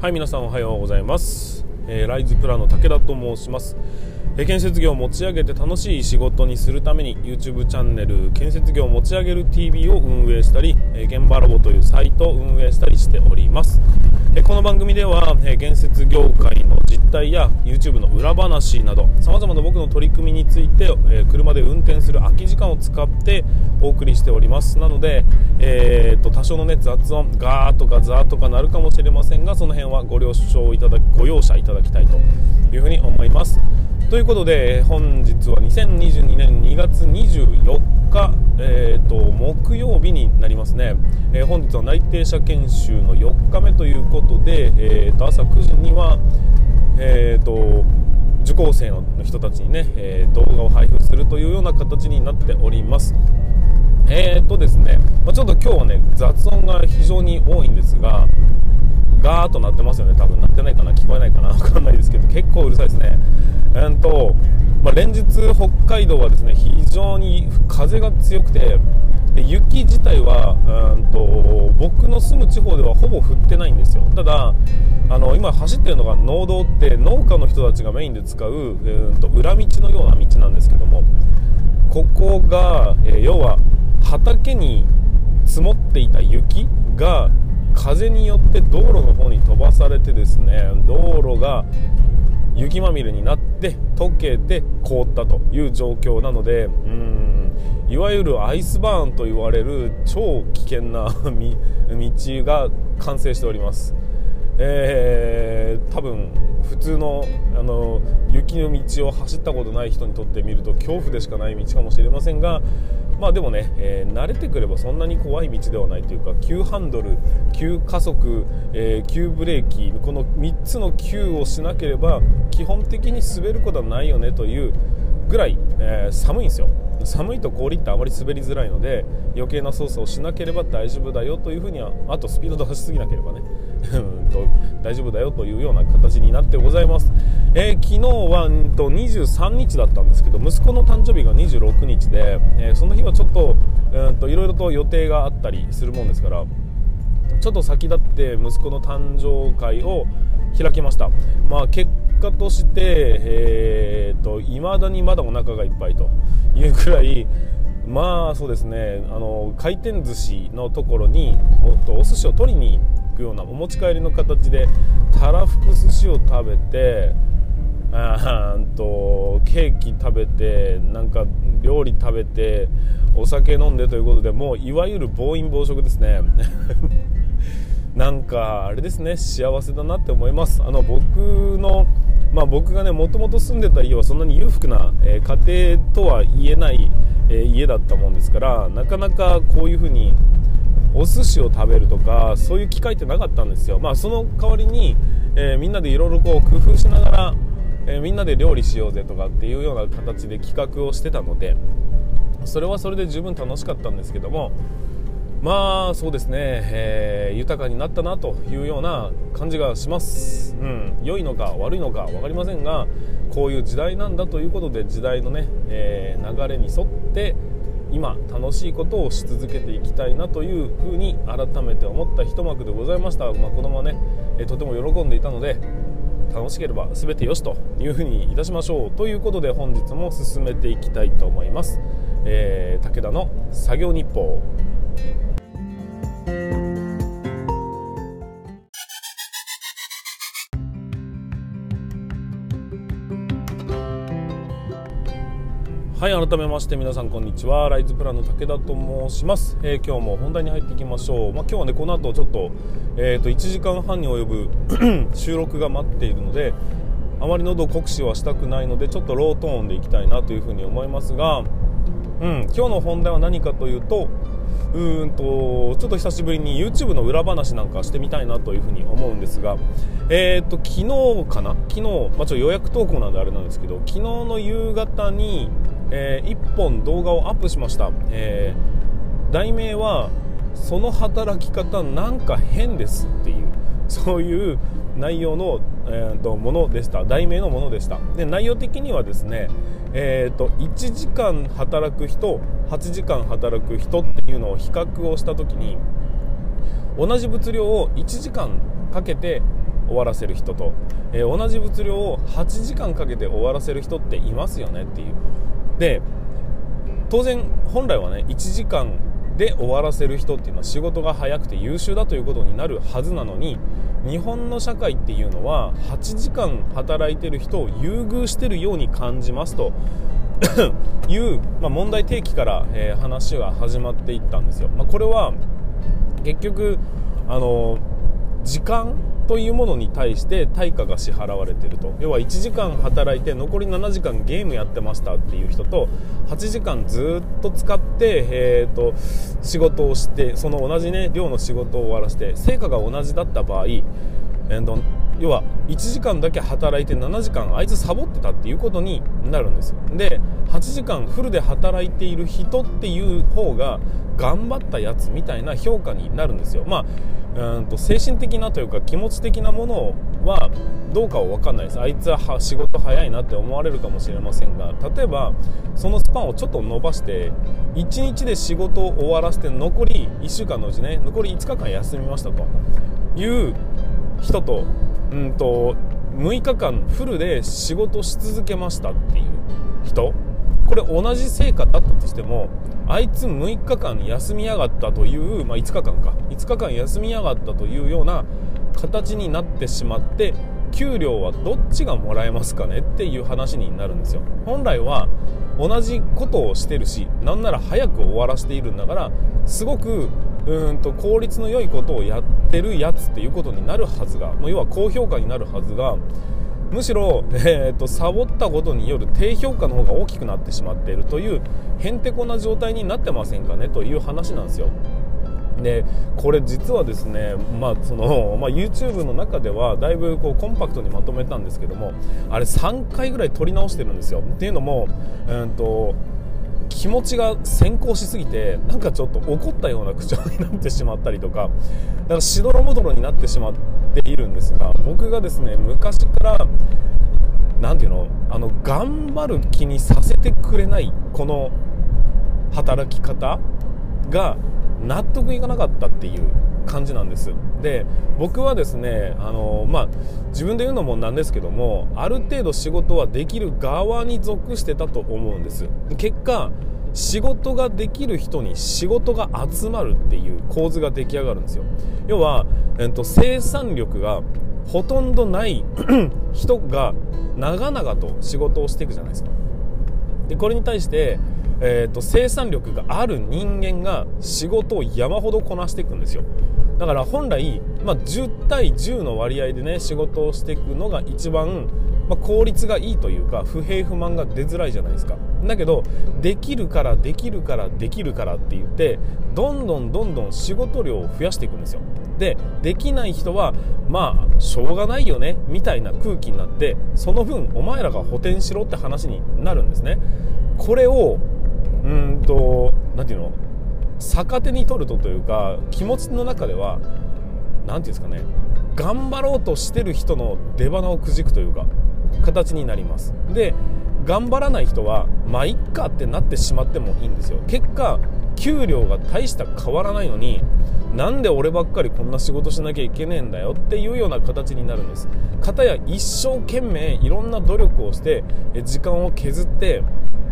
はい皆さんおはようございます、えー、ライズプラの武田と申します、建設業を持ち上げて楽しい仕事にするために YouTube チャンネル建設業を持ち上げる TV を運営したり、現場ラボというサイトを運営したりしております、この番組では、建設業界の実態や YouTube の裏話などさまざまな僕の取り組みについて、車で運転する空き時間を使ってお送りしております。なので、えーと、多少の、ね、雑音ガーとかザーとかなるかもしれませんがその辺はご了承いただご容赦いただきたいというふうに思います。ということで本日は2022年2月24日、えーと、木曜日になりますね、えー、本日は内定者研修の4日目ということで、えーと、朝9時には、えーと、受講生の人たちにね、えー、動画を配布するというような形になっております。えーとですね、まあ、ちょっと今日はね雑音が非常に多いんですがガーッと鳴ってますよね。多分鳴ってないかな。聞こえないかな。分かんないですけど。結構うるさいですね。えーとまあ、連日北海道はですね非常に風が強くてで雪自体はうんと僕の住む地方ではほぼ降ってないんですよ。ただあの今走ってるのが農道って農家の人たちがメインで使ううんと裏道のような道なんですけどもここが、えー、要は畑に積もっていた雪が風によって道路の方に飛ばされてですね道路が雪まみれになって溶けて凍ったという状況なのでうんいわゆるアイスバーンと言われる超危険な 道が完成しております。えー、多分普通のあの雪の道を走ったことない人にとってみると恐怖でしかない道かもしれませんがまあでもね、えー、慣れてくればそんなに怖い道ではないというか急ハンドル急加速、えー、急ブレーキこの3つの急をしなければ基本的に滑ることはないよねというぐらい、えー、寒いんですよ。寒いと氷ってあまり滑りづらいので余計な操作をしなければ大丈夫だよというふうにはあとスピード出しすぎなければね。大丈夫だよというような形になってございます、えー、昨日はんと23日だったんですけど息子の誕生日が26日で、えー、その日はちょっといろいろと予定があったりするもんですからちょっと先立って息子の誕生会を開きました、まあ、結果として、えーと、未だにまだお腹がいっぱいというくらいまあそうですねあの回転寿司のところにおお寿司を取りに行くようなお持ち帰りの形でたらふく寿司を食べてあーとケーキ食べてなんか料理食べてお酒飲んでということでもういわゆる暴飲暴食ですね。なんかあれですね幸せだなって思います。あの僕のまあ、僕がねもともと住んでた家はそんなに裕福な、えー、家庭とは言えない、えー、家だったもんですからなかなかこういうふうにお寿司を食べるとかそういう機会ってなかったんですよ、まあ、その代わりに、えー、みんなでいろいろ工夫しながら、えみんなで料理しようぜとかっていうような形で企画をしてたのでそれはそれで十分楽しかったんですけどもまあそうですね、えー、豊かになったなというような感じがします、うん、良いのか悪いのか分かりませんがこういう時代なんだということで時代のね、えー、流れに沿って今楽しいことをし続けていきたいなというふうに改めて思った一幕でございました、まあ、子供はね、えー、とても喜んでいたので楽しければ全てよしというふうにいたしましょうということで本日も進めていきたいと思います、えー、武田の作業日報。はい改めまして皆さんこんにちは。ライズプランの武田と申します、えー、今日も本題に入っていきましょう、まあ、今日はねこの後ちょっと,、えーと、1時間半に及ぶ 収録が待っているのであまり喉酷使はしたくないのでちょっとロートーンでいきたいなというふうに思いますが、うん、今日の本題は何かというとうーんとちょっと久しぶりに YouTube の裏話なんかしてみたいなというふうに思うんですが、えーと、昨日かな？昨日、まあ、ちょ予約投稿なんであれなんですけど昨日の夕方にえー、1本動画をアップしました、えー、題名は「その働き方なんか変です」っていうそういう内容の、えーと、ものでした。題名のものでした。で内容的にはですね、えーと、1時間働く人8時間働く人っていうのを比較をした時に同じ物量を1時間かけて終わらせる人と、えー、同じ物量を8時間かけて終わらせる人っていますよねっていうで当然本来はね1時間で終わらせる人っていうのは仕事が早くて優秀だということになるはずなのに日本の社会っていうのは8時間働いてる人を優遇してるように感じますと いう、まあ、問題提起から、えー、話が始まっていったんですよ。まあ、これは結局あの時間というものに対して対価が支払われてると。要は1時間働いて残り7時間ゲームやってましたっていう人と8時間ずっと使って、えーと、仕事をしてその同じ、ね、量の仕事を終わらせて成果が同じだった場合、えー要は1時間だけ働いて7時間あいつサボってたっていうことになるんですよ。で8時間フルで働いている人っていう方が頑張ったやつみたいな評価になるんですよ。まあうんと精神的なというか気持ち的なものはどうかは分かんないです。あいつは仕事早いなって思われるかもしれませんが例えばそのスパンをちょっと伸ばして1日で仕事を終わらせて残り1週間のうちね残り5日間休みましたという人とうんと6日間フルで仕事し続けましたっていう人。これ同じ成果だったとしてもあいつ6日間休みやがったという、まあ、5日間か。5日間休みやがったというような形になってしまって給料はどっちがもらえますかねっていう話になるんですよ。本来は同じことをしてるしなんなら早く終わらせているんだからすごくうんと効率の良いことをやってるやつっていうことになるはずが要は高評価になるはずがむしろ、えーと、サボったことによる低評価の方が大きくなってしまっているというへんてこな状態になってませんかねという話なんですよ。でこれ実はですね、まあそのまあ、YouTube の中ではだいぶこうコンパクトにまとめたんですけどもあれ3回ぐらい撮り直してるんですよ。っていうのも、えーと気持ちが先行しすぎてなんかちょっと怒ったような口調になってしまったりとかだからしどろもどろになってしまっているんですが僕がですね昔から何て言うのあの頑張る気にさせてくれないこの働き方が納得いかなかったっていう感じなんですで僕はですねあの、まあ、自分で言うのもなんですけどもある程度仕事はできる側に属してたと思うんです結果仕事ができる人に仕事が集まるっていう構図が出来上がるんですよ。要は、えっと、生産力がほとんどない 人が長々と仕事をしていくじゃないですか。でこれに対してえーと、生産力がある人間が仕事を山ほどこなしていくんですよ。だから本来、まあ、10対10の割合でね仕事をしていくのが一番、まあ、効率がいいというか不平不満が出づらいじゃないですか。だけどできるからできるからできるからって言ってどんどんどんどん仕事量を増やしていくんですよ。でできない人はまあしょうがないよねみたいな空気になってその分お前らが補填しろって話になるんですね。これをうんと何ていうの？逆手に取るとというか気持ちの中では何て言うんですかね？頑張ろうとしてる人の出花をくじくというか形になります。で頑張らない人はまあいっかってなってしまってもいいんですよ。結果給料が大した変わらないのになんで俺ばっかりこんな仕事しなきゃいけねえんだよっていうような形になるんです。片や一生懸命いろんな努力をして時間を削って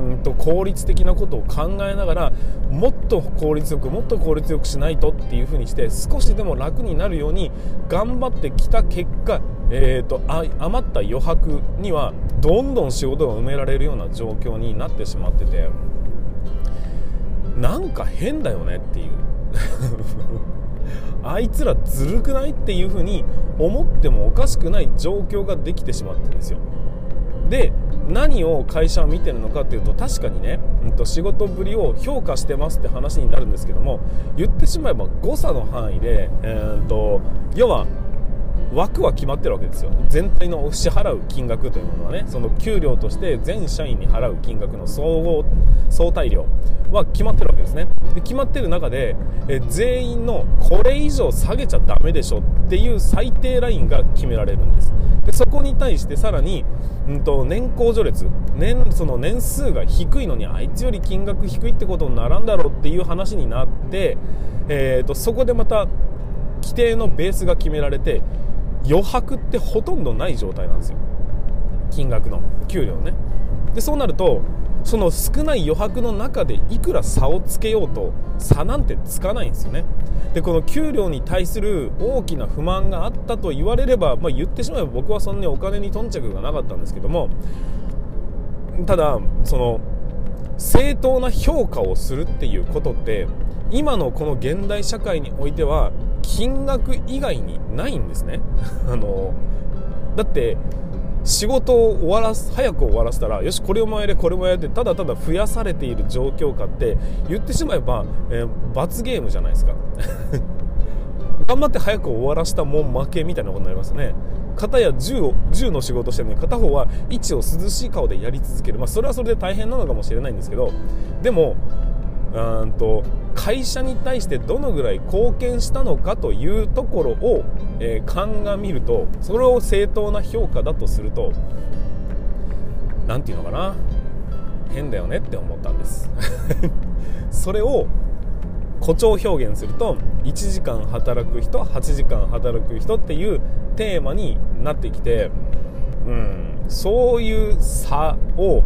うんと効率的なことを考えながらもっと効率よくもっと効率よくしないとっていう風にして少しでも楽になるように頑張ってきた結果、えーと、余った余白にはどんどん仕事が埋められるような状況になってしまっててなんか変だよねっていう。あいつらずるくないっていう風に思ってもおかしくない状況ができてしまってるんですよ。で何を会社は見てるのかっていうと確かにね、うんと、仕事ぶりを評価してますって話になるんですけども言ってしまえば誤差の範囲で、えーと、要は枠は決まってるわけですよ。全体の支払う金額というものはね。その給料として全社員に払う金額の総合相対量は決まってるわけですね。で決まってる中でえ全員のこれ以上下げちゃダメでしょっていう最低ラインが決められるんです。でそこに対してさらに、うんと、年功序列年その年数が低いのにあいつより金額低いってことにならんだろうっていう話になって、えーとそこでまた規定のベースが決められて余白ってほとんどない状態なんですよ。金額の給料ね。でそうなるとその少ない余白の中でいくら差をつけようと差なんてつかないんですよね。でこの給料に対する大きな不満があったと言われれば、まあ、言ってしまえば僕はそんなにお金に頓着がなかったんですけどもただその正当な評価をするっていうことって今のこの現代社会においては金額以外にないんですね。あのだって仕事を終わらす早く終わらせたらよしこれもやれこれもやれってただただ増やされている状況下って言ってしまえば、えー、罰ゲームじゃないですか。頑張って早く終わらせたもん負けみたいなことになりますね。片や銃を銃の仕事してるのに片方は位置を涼しい顔でやり続ける、まあ、それはそれで大変なのかもしれないんですけどでもうんと会社に対してどのぐらい貢献したのかというところを、えー、鑑みるとそれを正当な評価だとすると何て言うのかな？変だよねって思ったんです。それを誇張表現すると1時間働く人8時間働く人っていうテーマになってきて、うん、そういう差を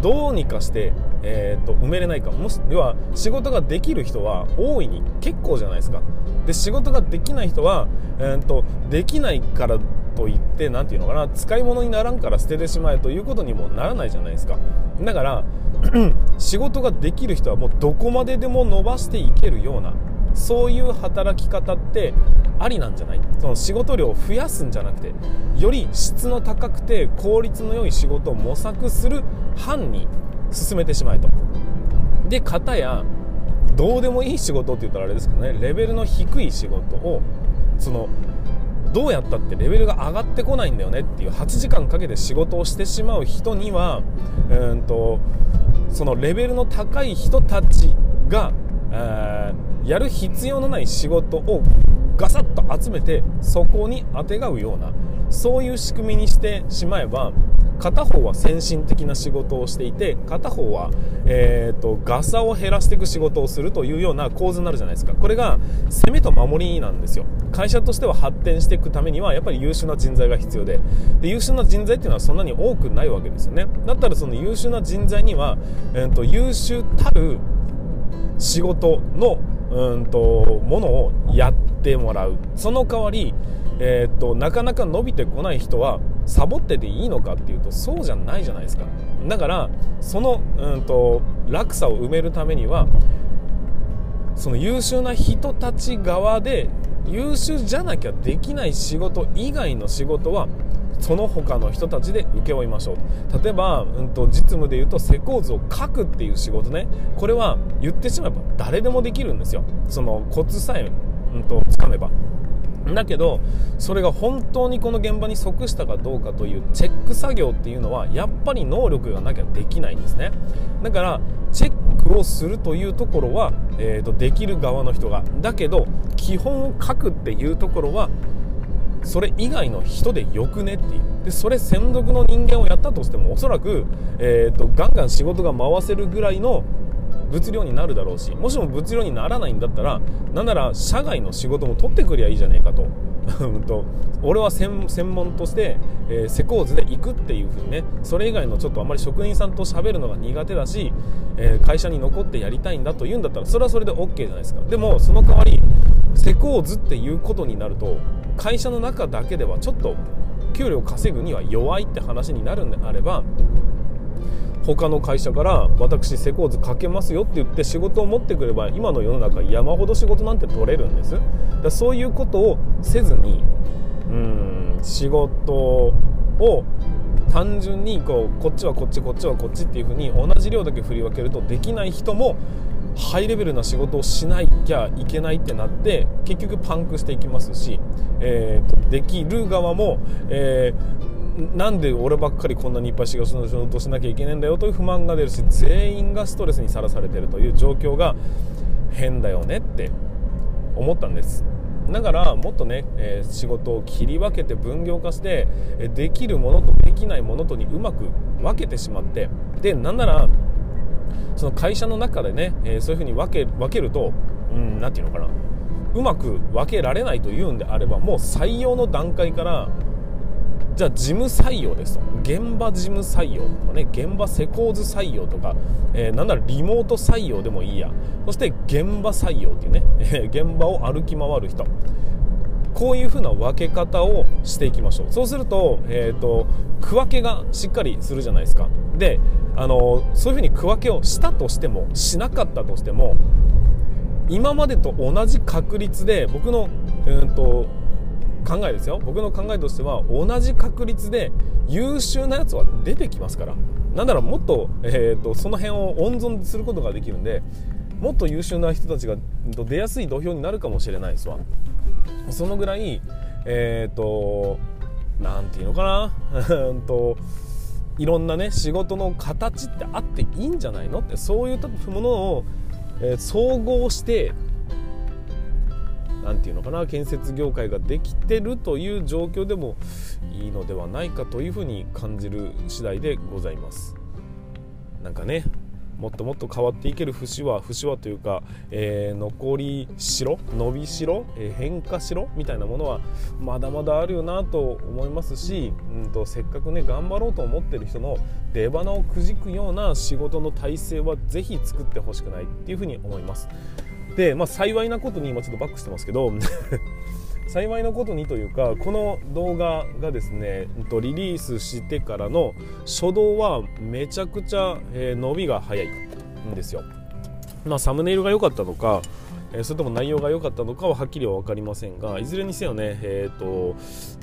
どうにかしてえーと、埋めれないか。もし要は仕事ができる人は大いに結構じゃないですか。で仕事ができない人は、えーと、できないからといって何て言うのかな使い物にならんから捨ててしまえということにもならないじゃないですか。だから 仕事ができる人はもうどこまででも伸ばしていけるようなそういう働き方ってありなんじゃない？その仕事量を増やすんじゃなくてより質の高くて効率の良い仕事を模索する班に進めてしまえと。で片やどうでもいい仕事って言ったらあれですけどねレベルの低い仕事をそのどうやったってレベルが上がってこないんだよねっていう8時間かけて仕事をしてしまう人にはうんとそのレベルの高い人たちが、やる必要のない仕事をガサッと集めてそこにあてがうようなそういう仕組みにしてしまえば片方は先進的な仕事をしていて片方は、えーと、ガサを減らしていく仕事をするというような構図になるじゃないですか。これが攻めと守りなんですよ。会社としては発展していくためにはやっぱり優秀な人材が必要で。で優秀な人材っていうのはそんなに多くないわけですよね。だったらその優秀な人材には、えーと、優秀たる仕事のうんとものをやってもらう。その代わりえー、っとなかなか伸びてこない人はサボってていいのかっていうとそうじゃないじゃないですか。だからその、うんと、落差を埋めるためにはその優秀な人たち側で優秀じゃなきゃできない仕事以外の仕事はその他の人たちで請け負いましょう。例えば、うんと、実務で言うと施工図を書くっていう仕事ね。これは言ってしまえば誰でもできるんですよ。そのコツさえ、うんとつかめば。だけどそれが本当にこの現場に即したかどうかというチェック作業っていうのはやっぱり能力がなきゃできないんですね。だからチェックをするというところは、えーと、できる側の人が。だけど基本を書くっていうところはそれ以外の人でよくね？っていう。でそれ専属の人間をやったとしてもおそらく、えーとガンガン仕事が回せるぐらいの物量になるだろうしもしも物量にならないんだったらなんなら社外の仕事も取ってくりゃいいじゃねえかと。と俺は専門として、えー、施工図で行くっていう風にね。それ以外のちょっとあまり職人さんと喋るのが苦手だし、えー、会社に残ってやりたいんだというんだったらそれはそれで OK じゃないですか。でもその代わり施工図っていうことになると会社の中だけではちょっと給料稼ぐには弱いって話になるんであれば他の会社から私施工図かけますよって言って仕事を持ってくれば今の世の中山ほど仕事なんて取れるんです。だそういうことをせずにうん仕事を単純にこうこっちはこっちこっちはこっちっていう風に同じ量だけ振り分けるとできない人もハイレベルな仕事をしなきゃいけないってなって結局パンクしていきますし、えーと、できる側も、えーなんで俺ばっかりこんなにいっぱい仕事しなきゃいけないんだよという不満が出るし全員がストレスにさらされてるという状況が変だよねって思ったんです。だからもっとね、えー、仕事を切り分けて分業化してできるものとできないものとにうまく分けてしまってでなんならその会社の中でね、えー、そういうふうに分け分けると何、うん、て言うのかな。うまく分けられないというんであればもう採用の段階からじゃあ事務採用ですと。現場事務採用とかね現場施工図採用とか、えー、なんならリモート採用でもいいや。そして現場採用っていうね、え現場を歩き回る人。こういうふうな分け方をしていきましょう。そうすると,、えーと、区分けがしっかりするじゃないですか。であのそういうふうに区分けをしたとしてもしなかったとしても今までと同じ確率で僕の、うんと考えですよ。僕の考えとしては同じ確率で優秀なやつは出てきますから。なんならもっと,、えーと、その辺を温存することができるんでもっと優秀な人たちが出やすい土俵になるかもしれないですわ。そのぐらいえっ、ー、と何て言うのかな。といろんなね仕事の形ってあっていいんじゃないの？ってそういうものを、えー、総合して何て言うのかな建設業界ができてるという状況でもいいのではないかというふうに感じる次第でございます。なんかねもっともっと変わっていける節は節はというか、えー、残りしろ伸びしろ、えー、変化しろみたいなものはまだまだあるよなと思いますし、うんと、せっかくね頑張ろうと思ってる人の出花をくじくような仕事の体制はぜひ作ってほしくないっていうふうに思います。で、まあ、幸いなことに今ちょっとバックしてますけど幸いなことにというかこの動画がですねリリースしてからの初動はめちゃくちゃ、伸びが早いんですよ。まあ、サムネイルが良かったのかそれとも内容が良かったのかははっきりは分かりませんがいずれにせよね、えーと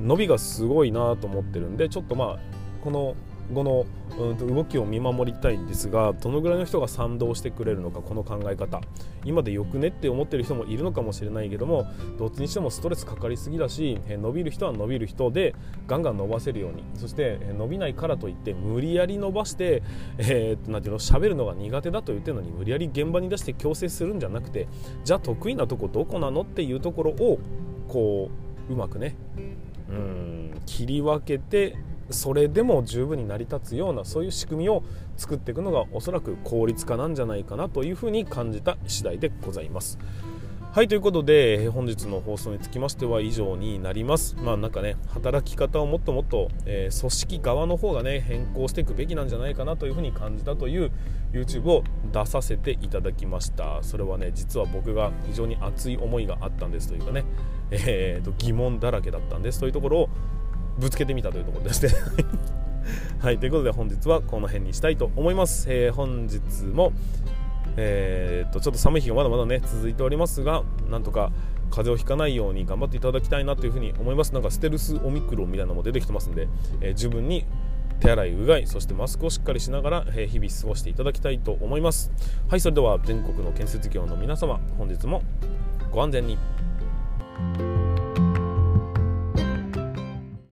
伸びがすごいなと思ってるんでちょっとまあこの後の動きを見守りたいんですがどのぐらいの人が賛同してくれるのかこの考え方。今でよくねって思ってる人もいるのかもしれないけどもどっちにしてもストレスかかりすぎだし伸びる人は伸びる人でガンガン伸ばせるように。そして伸びないからといって無理やり伸ばして、えー、なんていうの喋るのが苦手だと言ってるのに無理やり現場に出して強制するんじゃなくてじゃあ得意なとこどこなのっていうところをこううまくねうん切り分けてそれでも十分に成り立つようなそういう仕組みを作っていくのがおそらく効率化なんじゃないかなというふうに感じた次第でございます。はいということで本日の放送につきましては以上になりますまあなんかね働き方をもっともっと、えー、組織側の方がね変更していくべきなんじゃないかなというふうに感じたという YouTube を出させていただきましたそれはね実は僕が非常に熱い思いがあったんですというかね、えーと疑問だらけだったんですというところをぶつけてみたというところですね。はいということで本日はこの辺にしたいと思います、えー、本日もえー、っとちょっと寒い日がまだまだね続いておりますがなんとか風邪をひかないように頑張っていただきたいなというふうに思います。なんかステルスオミクロンみたいなのも出てきてますんで、えー、十分に手洗いうがいそしてマスクをしっかりしながら、え日々過ごしていただきたいと思います。はいそれでは全国の建設業の皆様本日もご安全に。